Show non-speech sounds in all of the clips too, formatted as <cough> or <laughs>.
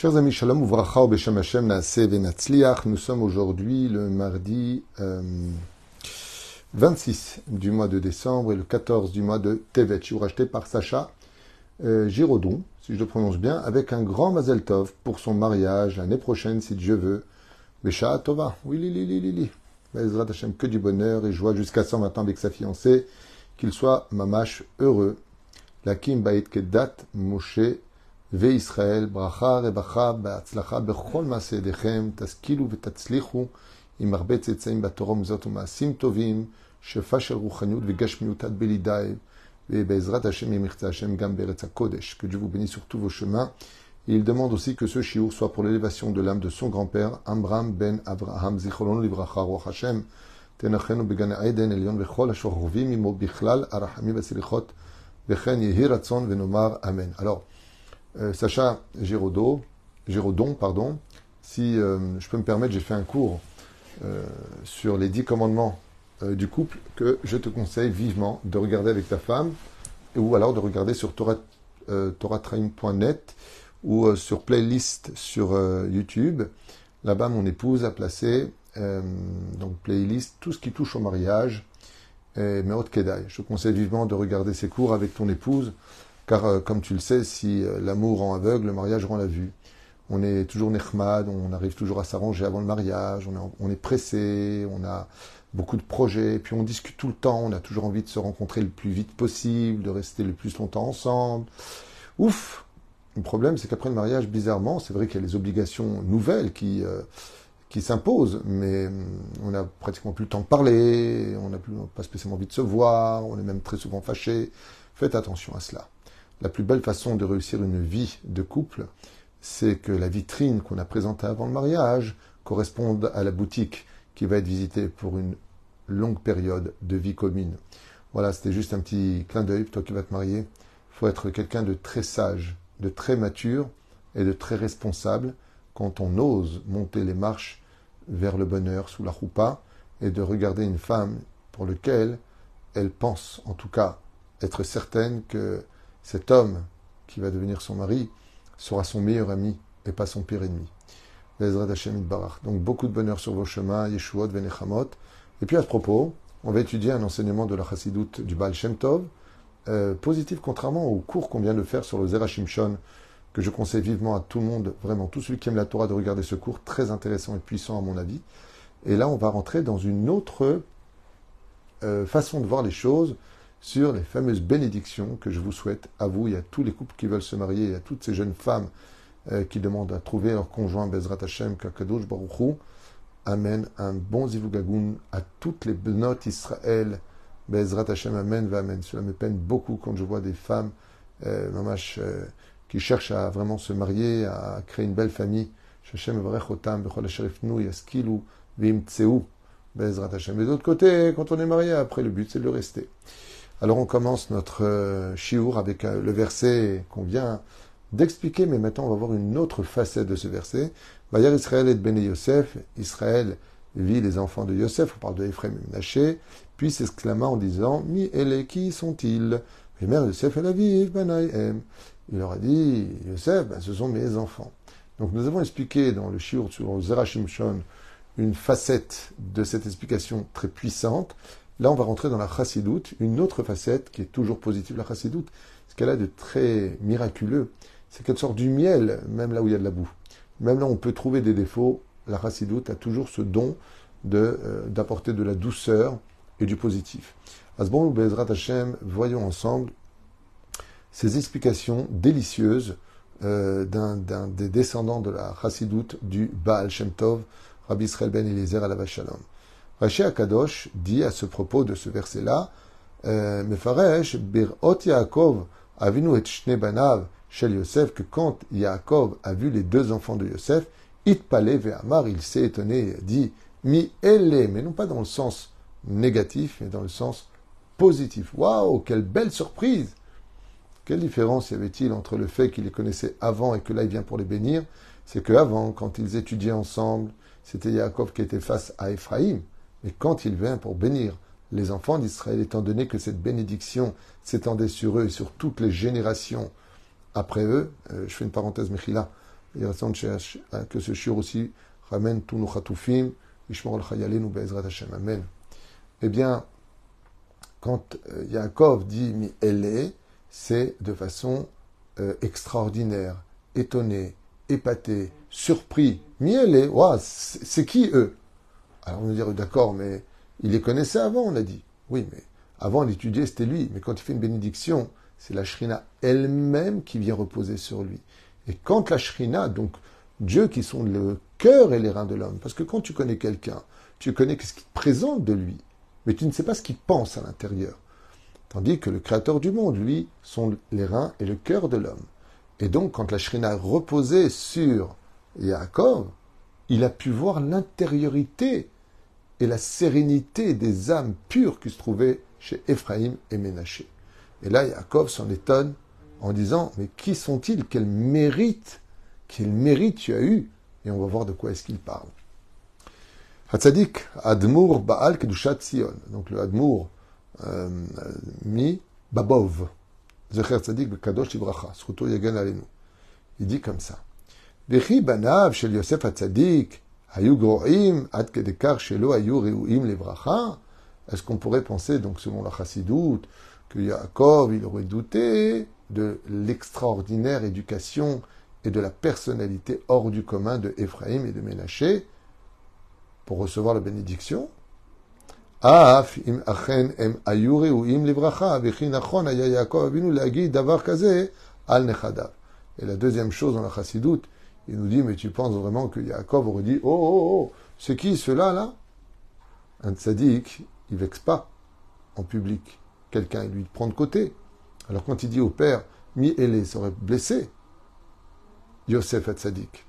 Chers amis, Shalom Uvracha Hashem. Nous sommes aujourd'hui le mardi euh, 26 du mois de décembre et le 14 du mois de Tevet. Racheté par Sacha euh, Giraudon, si je le prononce bien, avec un grand Mazel Tov pour son mariage l'année prochaine, si Dieu veut. Besha Tova. Oui, li, li, li, li. Bezrat Hashem, que du bonheur et joie jusqu'à 120 ans avec sa fiancée. Qu'il soit mamash heureux. La Kim Bait Kedat Moshe וישראל, ברכה, רווחה, בהצלחה בכל מעשה ידיכם, תשכילו ותצליחו עם הרבה צאצאים בתורה ומזאת ומעשים טובים, שפע של רוחניות וגשמיות עד בלידי, ובעזרת השם ימחצה השם גם בארץ הקודש. Que Dieu vous bénisse sur tous vos chemins. Et il demande aussi que ce shiur soit pour l'élévation de l'âme de son grand-père, Amram ben Avraham, Zichron livracha, Ruach Hashem, תנחנו בגן העדן עליון וכל השוכבים עמו בכלל הרחמים והסליחות, וכן יהי רצון ונאמר אמן. Alors, euh, Sacha Giraudon, pardon, si euh, je peux me permettre, j'ai fait un cours euh, sur les dix commandements du couple que je te conseille vivement de regarder avec ta femme ou alors de regarder sur Torah, toratraim.net ou sur playlist sur YouTube. Là-bas, mon épouse a placé donc playlist tout ce qui touche au mariage et Meot Kedai. Je te conseille vivement de regarder ces cours avec ton épouse car, euh, comme tu le sais, si euh, l'amour rend aveugle, le mariage rend la vue. On est toujours nechmad, on arrive toujours à s'arranger avant le mariage, on est, pressé, on a beaucoup de projets, puis on discute tout le temps, on a toujours envie de se rencontrer le plus vite possible, de rester le plus longtemps ensemble. Ouf Le problème, c'est qu'après le mariage, bizarrement, c'est vrai qu'il y a les obligations nouvelles qui, euh, qui s'imposent, mais hum, on n'a pratiquement plus le temps de parler, on n'a pas spécialement envie de se voir, on est même très souvent fâché. Faites attention à cela. La plus belle façon de réussir une vie de couple, c'est que la vitrine qu'on a présentée avant le mariage corresponde à la boutique qui va être visitée pour une longue période de vie commune. Voilà, c'était juste un petit clin d'œil. Toi qui vas te marier, il faut être quelqu'un de très sage, de très mature et de très responsable quand on ose monter les marches vers le bonheur sous la roupa et de regarder une femme pour laquelle elle pense, en tout cas, être certaine que cet homme qui va devenir son mari sera son meilleur ami et pas son pire ennemi. Donc beaucoup de bonheur sur vos chemins, Yeshuot, Venechamot. Et puis à ce propos, on va étudier un enseignement de la chassidoute du Baal Shem Tov, euh, positif contrairement au cours qu'on vient de faire sur le Zerachim Shon, que je conseille vivement à tout le monde, vraiment tout celui qui aime la Torah de regarder ce cours, très intéressant et puissant à mon avis. Et là, on va rentrer dans une autre euh, façon de voir les choses, sur les fameuses bénédictions que je vous souhaite à vous et à tous les couples qui veulent se marier et à toutes ces jeunes femmes euh, qui demandent à trouver leur conjoint Bezrat Hashem, Kakadosh Baruchou. Amen. Un bon zivugagoun à toutes les benotes Israël. Bezrat Hashem, Amen, Amen. Cela me peine beaucoup quand je vois des femmes, euh, euh, qui cherchent à vraiment se marier, à créer une belle famille. Hashem Varechotam, Bechol. Bezrat Hashem. Mais d'autre côté, quand on est marié, après, le but, c'est de rester. Alors on commence notre euh, shiur avec euh, le verset qu'on vient d'expliquer, mais maintenant on va voir une autre facette de ce verset. Bayar Israël et Béné Yosef, Israël vit les enfants de Yosef, on parle de Ephraim et Menaché, puis s'exclama en disant Mi et qui sont-ils? Les mères Yosef et la Banaïm. Il leur a dit Yosef, ben, ce sont mes enfants. Donc nous avons expliqué dans le shiur sur Zerachim Shon une facette de cette explication très puissante. Là, on va rentrer dans la chassidoute, une autre facette qui est toujours positive, la chassidoute. Ce qu'elle a de très miraculeux, c'est qu'elle sort du miel, même là où il y a de la boue. Même là où on peut trouver des défauts, la chassidoute a toujours ce don euh, d'apporter de, la douceur et du positif. Asbon ou Bezrat Hashem, voyons ensemble ces explications délicieuses euh, d'un des descendants de la chassidoute du Baal Shem Tov, Rabbi Israël ben Eliezer la Shalom. Rashi Akadosh dit à ce propos de ce verset-là, euh, Mefaresh, Birot Yaakov, Avinu et Shel Yosef, que quand Yaakov a vu les deux enfants de Yosef, Itpale Ve'amar, il s'est étonné et a dit, Mi ele, mais non pas dans le sens négatif, mais dans le sens positif. Waouh, quelle belle surprise! Quelle différence y avait-il entre le fait qu'il les connaissait avant et que là il vient pour les bénir? C'est qu'avant, quand ils étudiaient ensemble, c'était Yaakov qui était face à Ephraim. Mais quand il vient pour bénir les enfants d'Israël, étant donné que cette bénédiction s'étendait sur eux et sur toutes les générations après eux, euh, je fais une parenthèse Mechila, Et que ce shiur aussi ramène tous nos chatoufim, Ishmor al-Chayalin ou Be'ezrat Hashem. Amen. Eh bien, quand euh, Yaakov dit mi elle c'est de façon euh, extraordinaire, étonné, épaté, surpris. Mi elle c'est qui eux? Alors on va dire d'accord, mais il les connaissait avant, on a dit. Oui, mais avant l'étudier, c'était lui. Mais quand il fait une bénédiction, c'est la Shrina elle-même qui vient reposer sur lui. Et quand la Shrina, donc Dieu qui sont le cœur et les reins de l'homme, parce que quand tu connais quelqu'un, tu connais ce qu'il te présente de lui, mais tu ne sais pas ce qu'il pense à l'intérieur. Tandis que le Créateur du monde, lui, sont les reins et le cœur de l'homme. Et donc, quand la Shrina reposait sur Yaakov, il a pu voir l'intériorité et la sérénité des âmes pures qui se trouvaient chez Ephraïm et Ménaché. Et là, Yaakov s'en étonne en disant, mais qui sont-ils? Quel mérite, quel mérite tu as eu? Et on va voir de quoi est-ce qu'il parle. Hatzadik Admour Baal Kedushat Sion. Donc le Admour euh, mi Babov. Zecher Tzadik Bekadosh Ibracha. Sruto Yagan Alenu. Il dit comme ça. Vechi banav shel Yosef Hatzadik Est-ce qu'on pourrait penser, donc selon la chassidoute, que Yaakov, il aurait douté de l'extraordinaire éducation et de la personnalité hors du commun de Ephraim et de Ménaché pour recevoir la bénédiction? Et la deuxième chose dans la chassidoute, il nous dit, mais tu penses vraiment que Yaakov aurait dit, oh, oh, oh, c'est qui cela là? Un tzaddik, il vexe pas en public. Quelqu'un, lui prend de côté. Alors quand il dit au père, mi ele, ça aurait blessé Yosef et tzaddik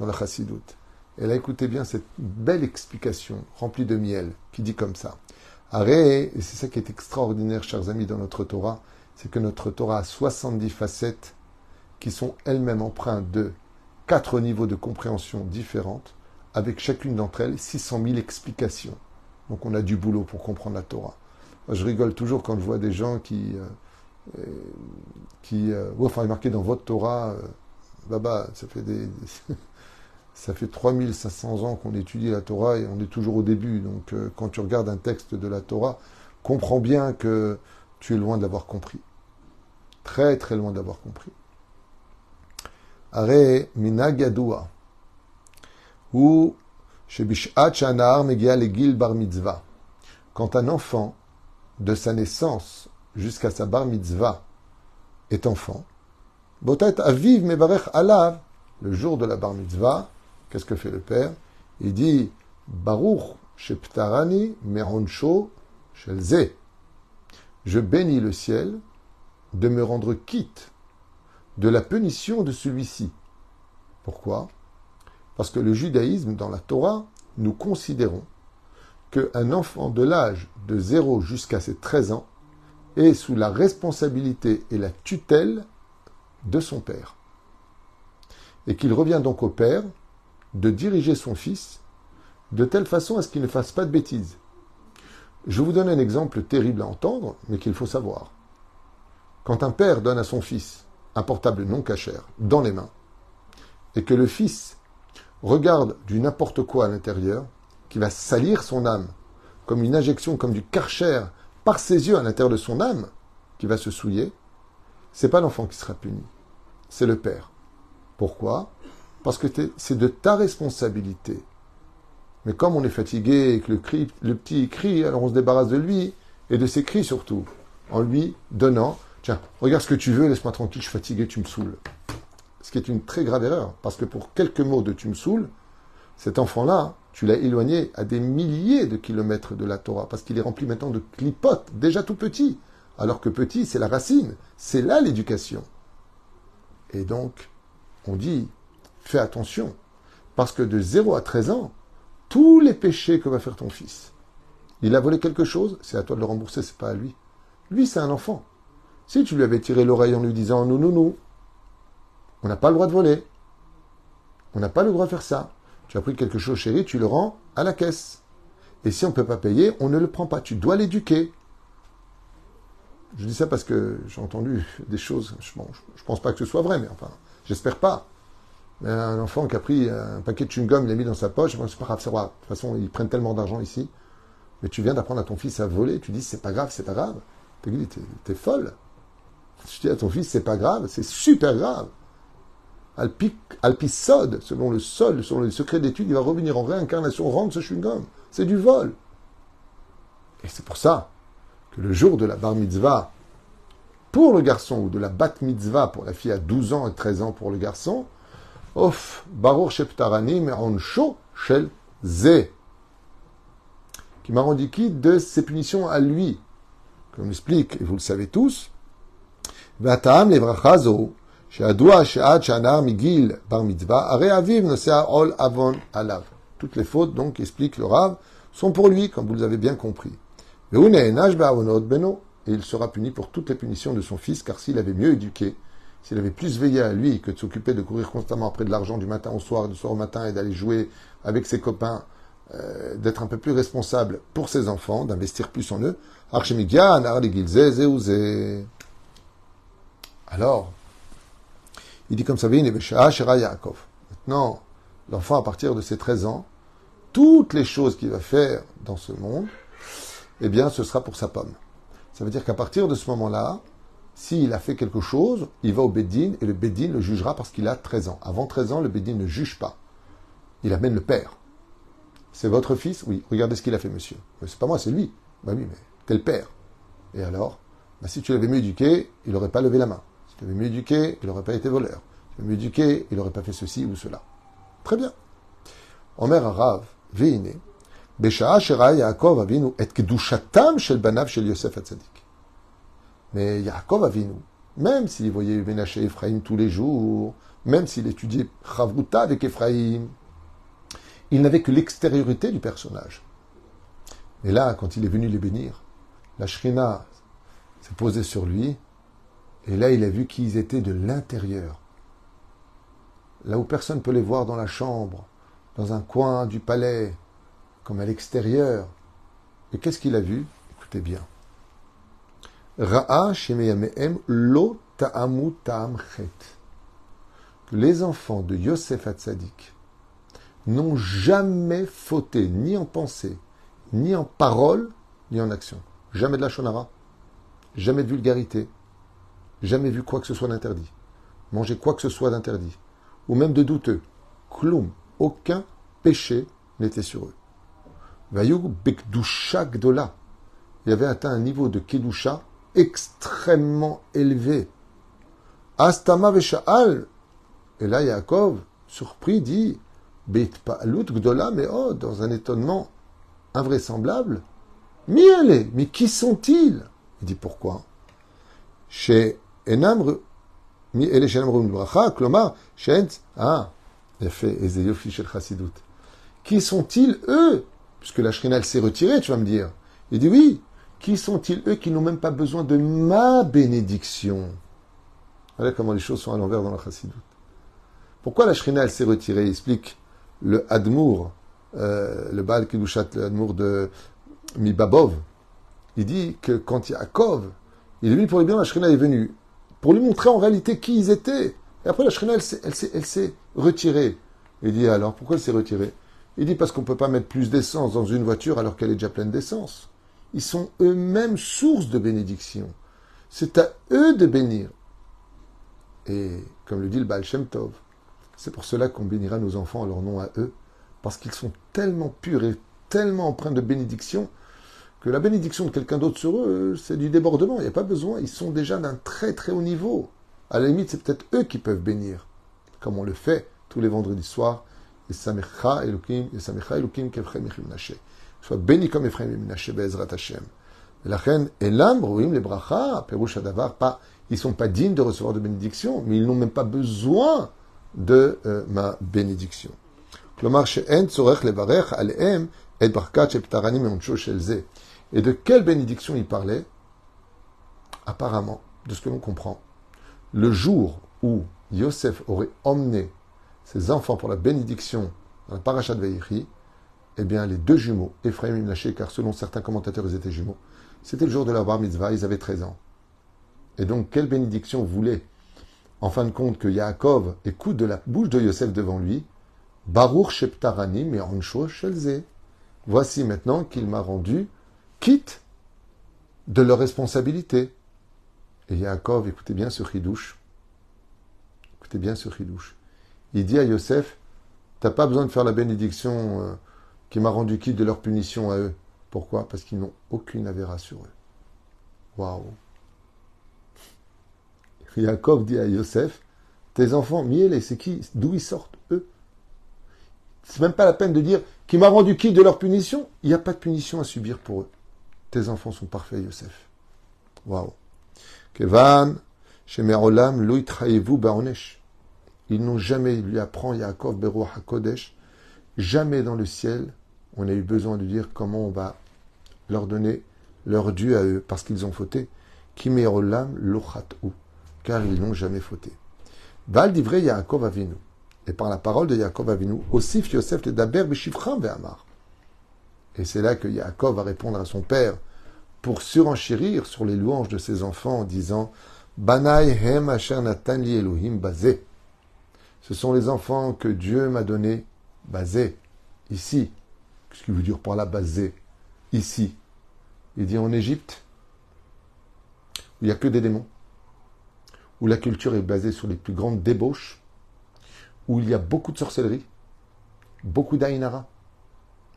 dans la chassidoute. Elle a écouté bien cette belle explication remplie de miel qui dit comme ça. Arrêt, et c'est ça qui est extraordinaire, chers amis, dans notre Torah, c'est que notre Torah a 70 facettes qui sont elles-mêmes empreintes de quatre niveaux de compréhension différentes, avec chacune d'entre elles 600 000 explications. Donc on a du boulot pour comprendre la Torah. je rigole toujours quand je vois des gens qui... Euh, euh, qui euh, enfin, marqué dans votre Torah, Baba, ça fait des... <laughs> ça fait 3500 ans qu'on étudie la Torah et on est toujours au début. Donc euh, quand tu regardes un texte de la Torah, comprends bien que tu es loin de l'avoir compris. Très très loin d'avoir compris. Ou bar mitzvah. Quand un enfant, de sa naissance jusqu'à sa bar mitzvah, est enfant, botet aviv mevarech alav, le jour de la bar mitzvah, Qu'est-ce que fait le père? Il dit Baruch sheptarani meroncho shelze. Je bénis le ciel de me rendre quitte de la punition de celui-ci. Pourquoi? Parce que le judaïsme, dans la Torah, nous considérons qu'un enfant de l'âge de 0 jusqu'à ses 13 ans est sous la responsabilité et la tutelle de son père. Et qu'il revient donc au père de diriger son fils de telle façon à ce qu'il ne fasse pas de bêtises. Je vous donne un exemple terrible à entendre, mais qu'il faut savoir. Quand un père donne à son fils un portable non cachère dans les mains, et que le fils regarde du n'importe quoi à l'intérieur, qui va salir son âme, comme une injection, comme du karcher, par ses yeux à l'intérieur de son âme, qui va se souiller, c'est pas l'enfant qui sera puni, c'est le père. Pourquoi? Parce que c'est de ta responsabilité. Mais comme on est fatigué et que le, petit crie, alors on se débarrasse de lui et de ses cris surtout, en lui donnant, tiens, regarde ce que tu veux, laisse-moi tranquille, je suis fatigué, tu me saoules. Ce qui est une très grave erreur, parce que pour quelques mots de tu me saoules, cet enfant-là, tu l'as éloigné à des milliers de kilomètres de la Torah, parce qu'il est rempli maintenant de clipotes, déjà tout petit. Alors que petit, c'est la racine, c'est là l'éducation. Et donc, on dit, fais attention. Parce que de 0 à 13 ans, tous les péchés que va faire ton fils, il a volé quelque chose, c'est à toi de le rembourser, c'est pas à lui. Lui, c'est un enfant. Si tu lui avais tiré l'oreille en lui disant nous, nous, nous, on n'a pas le droit de voler. On n'a pas le droit de faire ça. Tu as pris quelque chose, chéri, tu le rends à la caisse. Et si on ne peut pas payer, on ne le prend pas. Tu dois l'éduquer. Je dis ça parce que j'ai entendu des choses. je ne pense pas que ce soit vrai, mais enfin, j'espère pas Un enfant qui a pris un paquet de chewing-gum, il l'a mis dans sa poche, c'est pas grave, c'est De toute façon, ils prennent tellement d'argent ici. Mais tu viens d'apprendre à ton fils à voler, tu dis c'est pas grave, c'est pas grave. T'es, t'es folle. Tu dis à ton fils c'est pas grave, c'est super grave. Alpisode, selon le sol, selon les secrets d'études, il va revenir en réincarnation, rendre ce chewing-gum. C'est du vol. Et c'est pour ça que le jour de la bar mitzvah pour le garçon ou de la bat mitzvah pour la fille à 12 ans et 13 ans pour le garçon, Of Baruch Sheptaranim Onsho Shel Ze, qui m'a rendu quitte de ses punitions à lui. Comme explique, et vous le savez tous, Toutes les fautes, donc, explique le Rav, sont pour lui, comme vous l'avez bien compris. Et il sera puni pour toutes les punitions de son fils, car s'il avait mieux éduqué, s'il avait plus veillé à lui que de s'occuper de courir constamment après de l'argent du matin au soir, du soir au matin, et d'aller jouer avec ses copains, euh, d'être un peu plus responsable pour ses enfants, d'investir plus en eux, alors, il dit comme ça, Maintenant, l'enfant, à partir de ses 13 ans, toutes les choses qu'il va faire dans ce monde, eh bien, ce sera pour sa pomme. Ça veut dire qu'à partir de ce moment-là, s'il a fait quelque chose, il va au Bédine et le Bédine le jugera parce qu'il a 13 ans. Avant 13 ans, le Bédine ne juge pas. Il amène le père. C'est votre fils? Oui, regardez ce qu'il a fait, monsieur. Mais c'est pas moi, c'est lui. Bah oui, mais le père? Et alors? Bah, Si tu l'avais mieux éduqué, il n'aurait pas levé la main. Si tu avais mieux éduqué, il n'aurait pas été voleur. Si tu avais mieux éduqué, il n'aurait pas fait ceci ou cela. Très bien. Omer Arav, Veiné, Besha'a Shera Yaakov Avinu et Kedushatam Shel Banav Shel Yosef Hatzadik. Mais Yaakov Avinu, même s'il voyait Ménaché Ephraim tous les jours, même s'il étudiait Chavruta avec Ephraim, il n'avait que l'extériorité du personnage. Et là, quand il est venu les bénir, la Shrina s'est posée sur lui et là, il a vu qu'ils étaient de l'intérieur. Là où personne ne peut les voir dans la chambre, dans un coin du palais, comme à l'extérieur. Et qu'est-ce qu'il a vu? Écoutez bien. Ra'a lo Les enfants de Yosef Hatzadik n'ont jamais fauté, ni en pensée, ni en parole, ni en action. Jamais de la shonara, jamais de vulgarité, jamais vu quoi que ce soit d'interdit, manger quoi que ce soit d'interdit, ou même de douteux. Kloum, aucun péché n'était sur eux. Il avait atteint un niveau de Kedusha extrêmement élevé. Astama Vesha'al. Et là, Yaakov, surpris, dit Beitpa'alut Gdola, mais oh, dans un étonnement invraisemblable. Miele, mais qui sont-ils? Il dit pourquoi? Chez Qui sont-ils, eux? Puisque la Shrina, elle s'est retirée, tu vas me dire. Il dit oui, qui sont-ils eux qui n'ont même pas besoin de ma bénédiction? Voilà comment les choses sont à l'envers dans la Chassidut. Pourquoi la Shrina, elle s'est retirée? Il explique le Admour, euh, le Baal Kedushat, le Admour de Mibabov. Il dit que quand Yaakov, il est venu pour le bien, la Shrina est venue pour lui montrer en réalité qui ils étaient. Et après, la Shrina, elle s'est retirée. Il dit alors, pourquoi elle s'est retirée? Il dit parce qu'on ne peut pas mettre plus d'essence dans une voiture alors qu'elle est déjà pleine d'essence. Ils sont eux-mêmes source de bénédiction. C'est à eux de bénir. Et comme le dit le Baal Shem Tov, c'est pour cela qu'on bénira nos enfants en leur nom à eux, parce qu'ils sont tellement purs et tellement empreints de bénédiction que la bénédiction de quelqu'un d'autre sur eux, c'est du débordement. Il n'y a pas besoin. Ils sont déjà d'un très très haut niveau. À la limite, c'est peut-être eux qui peuvent bénir, comme on le fait tous les vendredis soirs Soit béni comme Ephraim et Menashe Be'ezrat Hashem. La reine Elam, Rouim, les bracha, Perouche Adavar, pas, ils sont pas dignes de recevoir de bénédiction, mais ils n'ont même pas besoin de euh, ma bénédiction. Et de quelle bénédiction il parlait? Apparemment, de ce que l'on comprend, le jour où Yosef aurait emmené ses enfants pour la bénédiction dans la paracha de Veïchi, eh bien, les deux jumeaux, Ephraim et Menaché, car selon certains commentateurs, ils étaient jumeaux, c'était le jour de la bar mitzvah, ils avaient 13 ans. Et donc, quelle bénédiction voulait en fin de compte, que Yaakov écoute de la bouche de Yosef devant lui, Baruch Sheptarani Merancho Shelze. Voici maintenant qu'il m'a rendu quitte de leur responsabilité. Et Yaakov, écoutez bien ce chidouche. Écoutez bien ce chidouche. Il dit à Yosef, t'as pas besoin de faire la bénédiction euh, qui m'a rendu quitte de leur punition à eux. Pourquoi? Parce qu'ils n'ont aucune avéra sur eux. Waouh Yaakov dit à Yosef, tes enfants, miel, c'est qui? D'où ils sortent, eux? C'est même pas la peine de dire qui m'a rendu qui de leur punition? Il n'y a pas de punition à subir pour eux. Tes enfants sont parfaits, Yosef. Waouh. Kevan, Shemerolam, Louit Baonesh. Ils n'ont jamais, lui apprend Yaakov Beruach HaKodesh, jamais dans le ciel, on a eu besoin de dire comment on va leur donner leur dû à eux, parce qu'ils ont fauté. Kimerolam Lochat'u car ils n'ont jamais fauté. Val divrei Yaakov Avinu. Et par la parole de Yaakov Avinu, aussi Yosef le Daber Beshivram Ve'amar. Et c'est là que Yaakov va répondre à son père pour surenchérir sur les louanges de ses enfants en disant Banai hem asher Elohim bazé. Ce sont les enfants que Dieu m'a donnés basé, ici. Qu'est-ce qu'il veut dire par là basé Ici. Il dit en Égypte, où il n'y a que des démons où la culture est basée sur les plus grandes débauches, où il y a beaucoup de sorcellerie, beaucoup d'aïnara,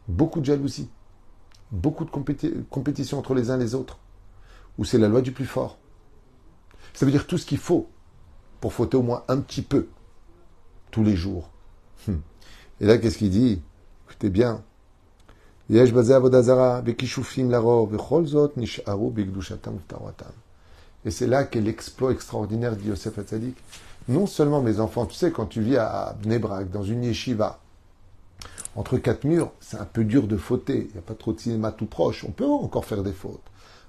beaucoup de jalousie, beaucoup de compétition entre les uns et les autres, où c'est la loi du plus fort. Ça veut dire tout ce qu'il faut pour fauter au moins un petit peu tous les jours. Hum. Et là, qu'est-ce qu'il dit? Écoutez bien. Et c'est là qu'est l'exploit extraordinaire de Yosef Hatzadik. Non seulement mes enfants, tu sais, quand tu vis à Bnebrak, dans une yeshiva, entre quatre murs, c'est un peu dur de fauter. Il n'y a pas trop de cinéma tout proche. On peut encore faire des fautes.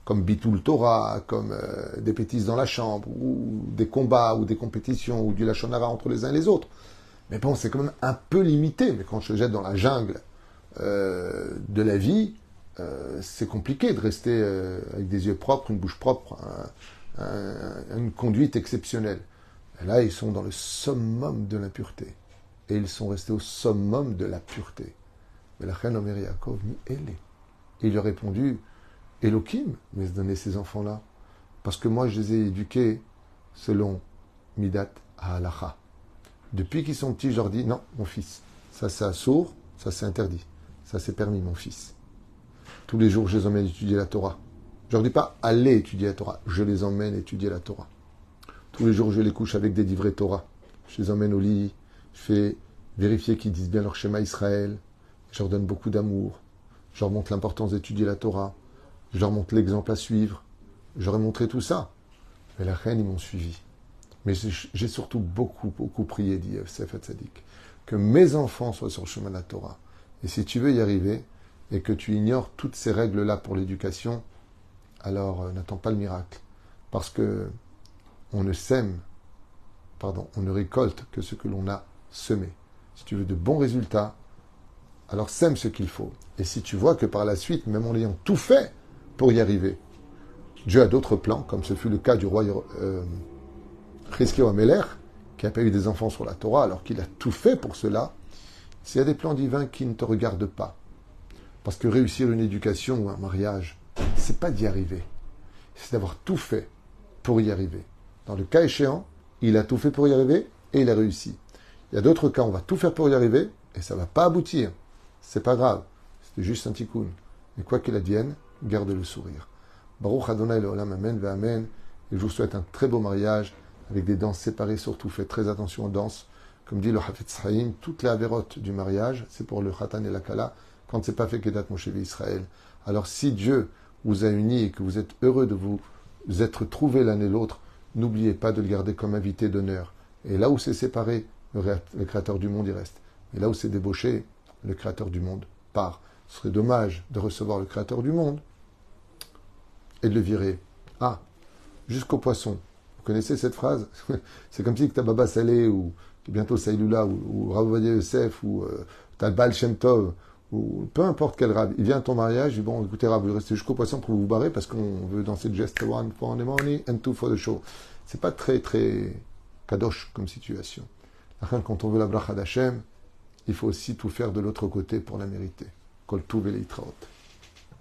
Comme Bitul Torah, comme euh, des bêtises dans la chambre, ou des combats, ou des compétitions, ou du Lachonara entre les uns et les autres. Mais bon, c'est quand même un peu limité. Mais quand je jette dans la jungle euh, de la vie, euh, c'est compliqué de rester avec des yeux propres, une bouche propre, une conduite exceptionnelle. Là, ils sont dans le summum de l'impureté. Et ils sont restés au summum de la pureté. Mais la reine Omer Yaakov, elle est. Et il lui a répondu, Elohim mais donner ces enfants-là. Parce que moi, je les ai éduqués selon Midat Halacha. Depuis qu'ils sont petits, je leur dis, non, mon fils, ça c'est sourd, ça c'est interdit. Ça c'est permis, mon fils. Tous les jours, je les emmène étudier la Torah. Je leur dis pas allez étudier la Torah. Je les emmène étudier la Torah. Tous les jours, je les couche avec des livrets Torah. Je les emmène au lit. Fais vérifier qu'ils disent bien leur schéma Israël. Je leur donne beaucoup d'amour. Je leur montre l'importance d'étudier la Torah. Je leur montre l'exemple à suivre. Ai montré tout ça. Mais la reine, ils m'ont suivi. Mais j'ai surtout beaucoup, beaucoup prié, dit Yosef Hatzadik, que mes enfants soient sur le chemin de la Torah. Et si tu veux y arriver, et que tu ignores toutes ces règles-là pour l'éducation, alors euh, n'attends pas le miracle. Parce que on ne sème, pardon, on ne récolte que ce que l'on a semé. Si tu veux de bons résultats, alors sème ce qu'il faut. Et si tu vois que par la suite, même en ayant tout fait pour y arriver, Dieu a d'autres plans, comme ce fut le cas du roi euh, Ameler, qui a pas eu des enfants sur la Torah, alors qu'il a tout fait pour cela, s'il y a des plans divins qui ne te regardent pas, parce que réussir une éducation ou un mariage, c'est pas d'y arriver, c'est d'avoir tout fait pour y arriver. Dans le cas échéant, il a tout fait pour y arriver et il a réussi. Il y a d'autres cas, on va tout faire pour y arriver et ça va pas aboutir. C'est pas grave, c'est juste un tikkun. Mais quoi qu'il advienne, garde le sourire. Baruch Adonai Olam Amen Amen. Et je vous souhaite un très beau mariage avec des danses séparées surtout. Faites très attention aux danses. Comme dit le Hafetz Haïm, toutes les avérotes du mariage, c'est pour le Khatan et la Kala, quand c'est pas fait Kedat Moshe Israël. Alors si Dieu vous a unis et que vous êtes heureux de vous être trouvés l'un et l'autre, n'oubliez pas de le garder comme invité d'honneur. Et là où c'est séparé, le Créateur du monde y reste. Et là où c'est débauché, le Créateur du monde part. Ce serait dommage de recevoir le Créateur du monde et de le virer. Ah, jusqu'au poisson. Vous connaissez cette phrase <laughs> C'est comme si que ta Baba Salé ou bientôt Saïloula ou, ou Ravodia Youssef ou euh, Talbal ou peu importe quel rab, il vient à ton mariage, il dit bon, écoutez rab, vous restez jusqu'au poisson pour vous barrer parce qu'on veut danser geste one for the money and two for the show. C'est pas très très kadosh comme situation. Quand on veut la bracha d'Hachem, il faut aussi tout faire de l'autre côté pour la mériter. Kol tuv